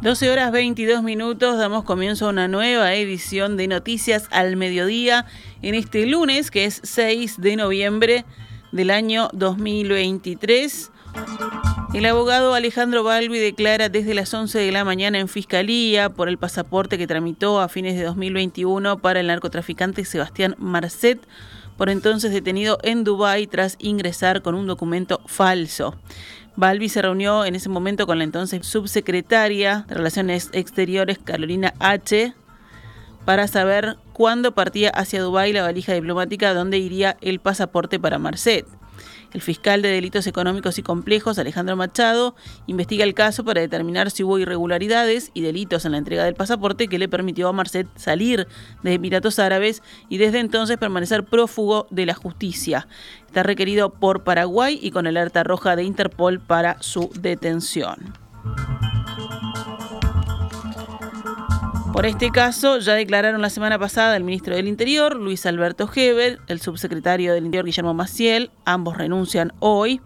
12 horas 22 minutos, damos comienzo a una nueva edición de Noticias al Mediodía en este lunes, que es 6 de noviembre del año 2023. El abogado Alejandro Balbi declara desde las 11 de la mañana en Fiscalía por el pasaporte que tramitó a fines de 2021 para el narcotraficante Sebastián Marcet, por entonces detenido en Dubái tras ingresar con un documento falso. Balbi se reunió en ese momento con la entonces subsecretaria de Relaciones Exteriores, Carolina H., para saber cuándo partía hacia Dubái la valija diplomática donde iría el pasaporte para Marcet. El fiscal de delitos económicos y complejos, Alejandro Machado, investiga el caso para determinar si hubo irregularidades y delitos en la entrega del pasaporte que le permitió a Marcet salir de Emiratos Árabes y desde entonces permanecer prófugo de la justicia. Está requerido por Paraguay y con alerta roja de Interpol para su detención. Por este caso, ya declararon la semana pasada el ministro del Interior, Luis Alberto Heber, el subsecretario del Interior, Guillermo Maciel, ambos renuncian hoy,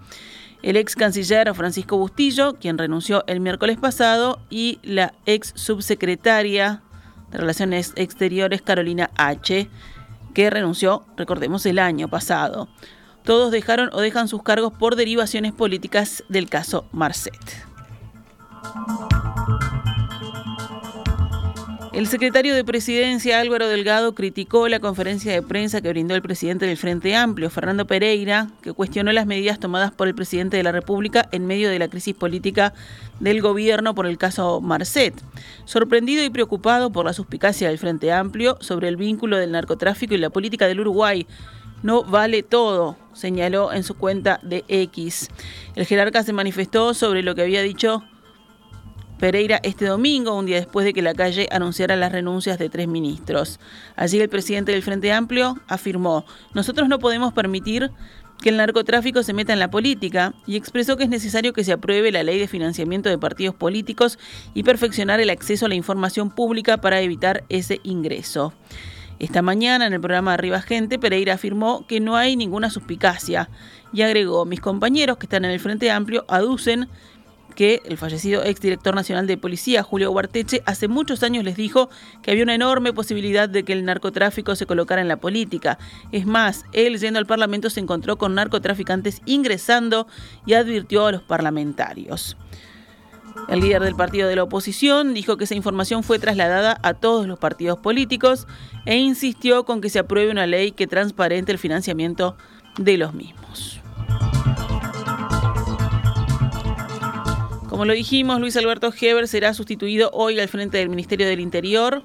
el ex canciller Francisco Bustillo, quien renunció el miércoles pasado, y la ex subsecretaria de Relaciones Exteriores, Carolina H., que renunció, recordemos, el año pasado. Todos dejaron o dejan sus cargos por derivaciones políticas del caso Marcet. El secretario de Presidencia Álvaro Delgado criticó la conferencia de prensa que brindó el presidente del Frente Amplio, Fernando Pereira, que cuestionó las medidas tomadas por el presidente de la República en medio de la crisis política del gobierno por el caso Marcet. Sorprendido y preocupado por la suspicacia del Frente Amplio sobre el vínculo del narcotráfico y la política del Uruguay, no vale todo, señaló en su cuenta de X. El jerarca se manifestó sobre lo que había dicho Pereira este domingo, un día después de que la calle anunciara las renuncias de tres ministros. Allí el presidente del Frente Amplio afirmó, nosotros no podemos permitir que el narcotráfico se meta en la política y expresó que es necesario que se apruebe la ley de financiamiento de partidos políticos y perfeccionar el acceso a la información pública para evitar ese ingreso. Esta mañana en el programa Arriba Gente, Pereira afirmó que no hay ninguna suspicacia y agregó, mis compañeros que están en el Frente Amplio aducen que el fallecido exdirector nacional de policía, Julio Huarteche, hace muchos años les dijo que había una enorme posibilidad de que el narcotráfico se colocara en la política. Es más, él yendo al Parlamento se encontró con narcotraficantes ingresando y advirtió a los parlamentarios. El líder del partido de la oposición dijo que esa información fue trasladada a todos los partidos políticos e insistió con que se apruebe una ley que transparente el financiamiento de los mismos. Como lo dijimos, Luis Alberto Heber será sustituido hoy al frente del Ministerio del Interior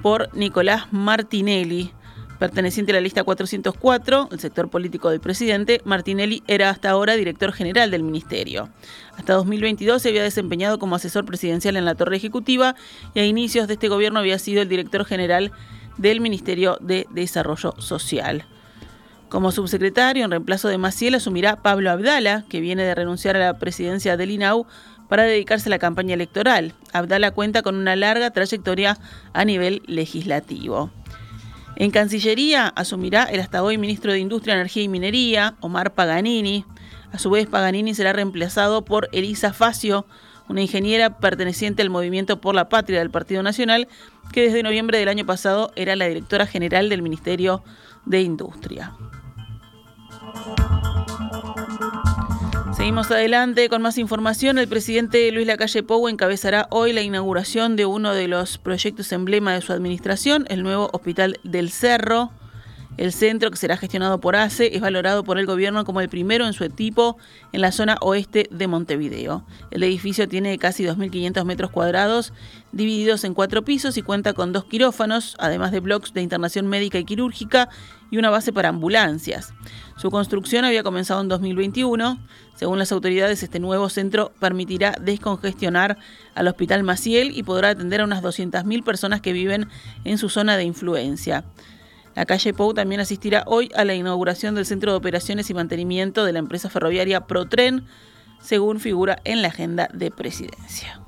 por Nicolás Martinelli. Perteneciente a la lista 404, el sector político del presidente, Martinelli era hasta ahora director general del ministerio. Hasta 2022 se había desempeñado como asesor presidencial en la torre ejecutiva y a inicios de este gobierno había sido el director general del Ministerio de Desarrollo Social. Como subsecretario, en reemplazo de Maciel, asumirá Pablo Abdala, que viene de renunciar a la presidencia del INAU para dedicarse a la campaña electoral. Abdala cuenta con una larga trayectoria a nivel legislativo. En Cancillería asumirá el hasta hoy ministro de Industria, Energía y Minería, Omar Paganini. A su vez, Paganini será reemplazado por Elisa Facio, una ingeniera perteneciente al Movimiento por la Patria del Partido Nacional, que desde noviembre del año pasado era la directora general del Ministerio de Industria. Seguimos adelante con más información. El presidente Luis Lacalle Pou encabezará hoy la inauguración de uno de los proyectos emblema de su administración, el nuevo Hospital del Cerro. El centro, que será gestionado por ACE, es valorado por el gobierno como el primero en su tipo en la zona oeste de Montevideo. El edificio tiene casi 2.500 metros cuadrados, divididos en cuatro pisos y cuenta con dos quirófanos, además de bloques de internación médica y quirúrgica y una base para ambulancias. Su construcción había comenzado en 2021. Según las autoridades, este nuevo centro permitirá descongestionar al Hospital Maciel y podrá atender a unas 200.000 personas que viven en su zona de influencia. La calle Pou también asistirá hoy a la inauguración del Centro de Operaciones y Mantenimiento de la empresa ferroviaria Protren, según figura en la agenda de presidencia.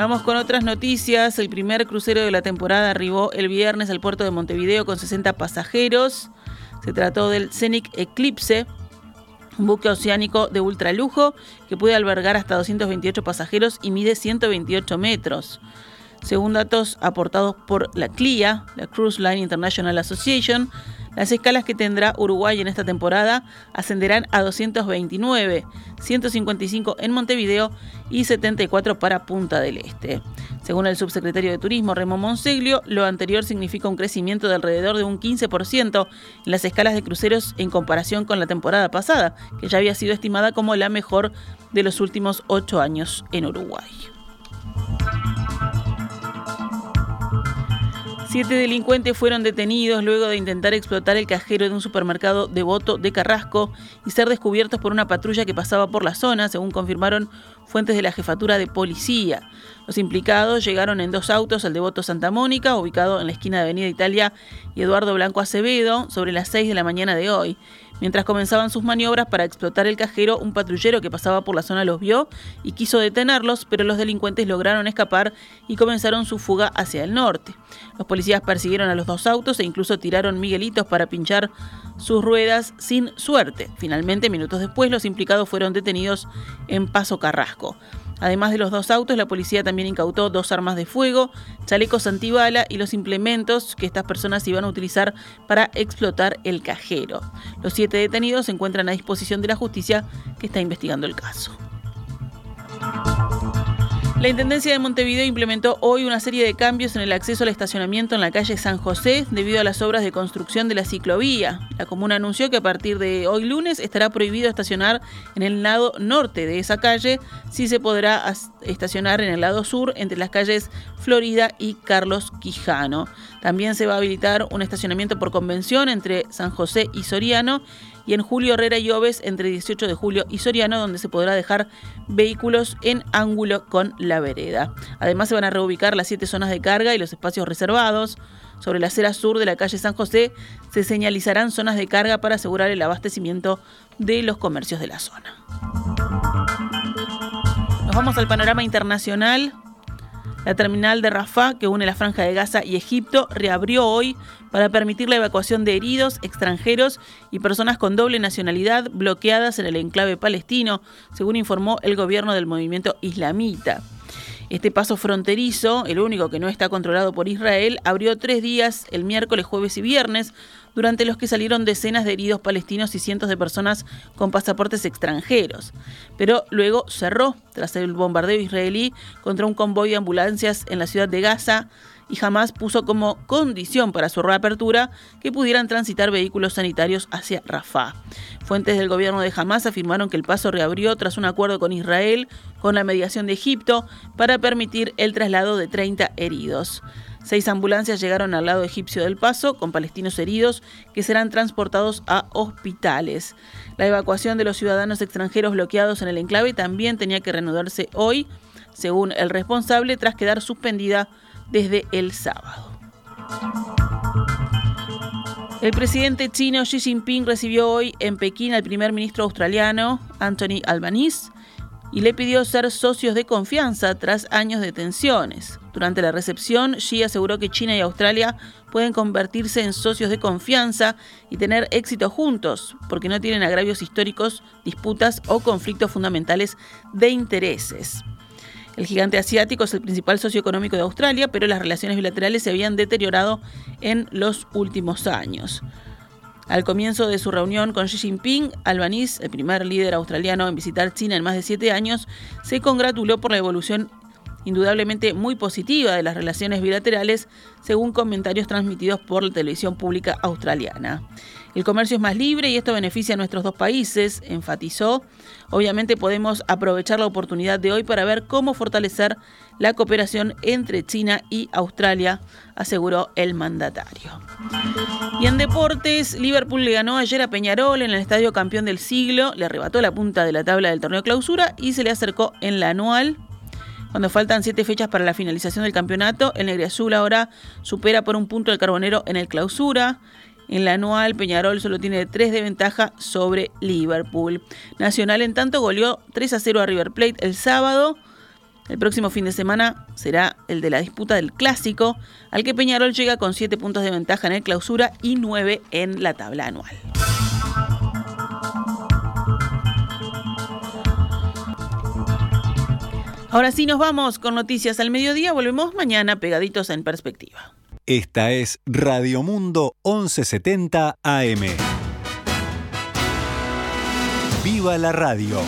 Vamos con otras noticias. El primer crucero de la temporada arribó el viernes al puerto de Montevideo con 60 pasajeros. Se trató del Scenic Eclipse, un buque oceánico de ultralujo que puede albergar hasta 228 pasajeros y mide 128 metros. Según datos aportados por la CLIA, la Cruise Line International Association, las escalas que tendrá Uruguay en esta temporada ascenderán a 229, 155 en Montevideo y 74 para Punta del Este. Según el subsecretario de Turismo, Remo Monseglio, lo anterior significa un crecimiento de alrededor de un 15% en las escalas de cruceros en comparación con la temporada pasada, que ya había sido estimada como la mejor de los últimos ocho años en Uruguay. Siete delincuentes fueron detenidos luego de intentar explotar el cajero de un supermercado devoto de Carrasco y ser descubiertos por una patrulla que pasaba por la zona, según confirmaron fuentes de la jefatura de policía. Los implicados llegaron en dos autos al devoto Santa Mónica, ubicado en la esquina de Avenida Italia y Eduardo Blanco Acevedo, sobre las 6 de la mañana de hoy. Mientras comenzaban sus maniobras para explotar el cajero, un patrullero que pasaba por la zona los vio y quiso detenerlos, pero los delincuentes lograron escapar y comenzaron su fuga hacia el norte. Los policías persiguieron a los dos autos e incluso tiraron miguelitos para pinchar sus ruedas sin suerte. Finalmente, minutos después, los implicados fueron detenidos en Paso Carrasco. Además de los dos autos, la policía también incautó dos armas de fuego, chalecos antibala y los implementos que estas personas iban a utilizar para explotar el cajero. Los siete detenidos se encuentran a disposición de la justicia que está investigando el caso. La Intendencia de Montevideo implementó hoy una serie de cambios en el acceso al estacionamiento en la calle San José debido a las obras de construcción de la ciclovía. La comuna anunció que a partir de hoy lunes estará prohibido estacionar en el lado norte de esa calle, si se podrá estacionar en el lado sur entre las calles Florida y Carlos Quijano. También se va a habilitar un estacionamiento por convención entre San José y Soriano y en Julio Herrera y Oves entre 18 de julio y Soriano, donde se podrá dejar vehículos en ángulo con la vereda. Además se van a reubicar las siete zonas de carga y los espacios reservados. Sobre la acera sur de la calle San José se señalizarán zonas de carga para asegurar el abastecimiento de los comercios de la zona. Nos vamos al panorama internacional. La terminal de Rafah, que une la franja de Gaza y Egipto, reabrió hoy para permitir la evacuación de heridos, extranjeros y personas con doble nacionalidad bloqueadas en el enclave palestino, según informó el gobierno del movimiento islamita. Este paso fronterizo, el único que no está controlado por Israel, abrió tres días, el miércoles, jueves y viernes, durante los que salieron decenas de heridos palestinos y cientos de personas con pasaportes extranjeros. Pero luego cerró tras el bombardeo israelí contra un convoy de ambulancias en la ciudad de Gaza y jamás puso como condición para su reapertura que pudieran transitar vehículos sanitarios hacia Rafah. Fuentes del gobierno de Hamas afirmaron que el paso reabrió tras un acuerdo con Israel con la mediación de Egipto para permitir el traslado de 30 heridos. Seis ambulancias llegaron al lado egipcio del paso con palestinos heridos que serán transportados a hospitales. La evacuación de los ciudadanos extranjeros bloqueados en el enclave también tenía que reanudarse hoy, según el responsable, tras quedar suspendida desde el sábado. El presidente chino Xi Jinping recibió hoy en Pekín al primer ministro australiano Anthony Albanese y le pidió ser socios de confianza tras años de tensiones. Durante la recepción, Xi aseguró que China y Australia pueden convertirse en socios de confianza y tener éxito juntos, porque no tienen agravios históricos, disputas o conflictos fundamentales de intereses. El gigante asiático es el principal socio económico de Australia, pero las relaciones bilaterales se habían deteriorado en los últimos años. Al comienzo de su reunión con Xi Jinping, Albanese, el primer líder australiano en visitar China en más de siete años, se congratuló por la evolución indudablemente muy positiva de las relaciones bilaterales, según comentarios transmitidos por la televisión pública australiana. El comercio es más libre y esto beneficia a nuestros dos países, enfatizó. Obviamente podemos aprovechar la oportunidad de hoy para ver cómo fortalecer la cooperación entre China y Australia, aseguró el mandatario. Y en deportes, Liverpool le ganó ayer a Peñarol en el estadio campeón del siglo, le arrebató la punta de la tabla del torneo clausura y se le acercó en la anual cuando faltan siete fechas para la finalización del campeonato, el Negriazul ahora supera por un punto el Carbonero en el clausura. En la anual, Peñarol solo tiene tres de ventaja sobre Liverpool. Nacional, en tanto, goleó 3 a 0 a River Plate el sábado. El próximo fin de semana será el de la disputa del clásico, al que Peñarol llega con 7 puntos de ventaja en el clausura y 9 en la tabla anual. Ahora sí nos vamos con noticias al mediodía, volvemos mañana pegaditos en perspectiva. Esta es Radio Mundo 1170 AM. ¡Viva la radio!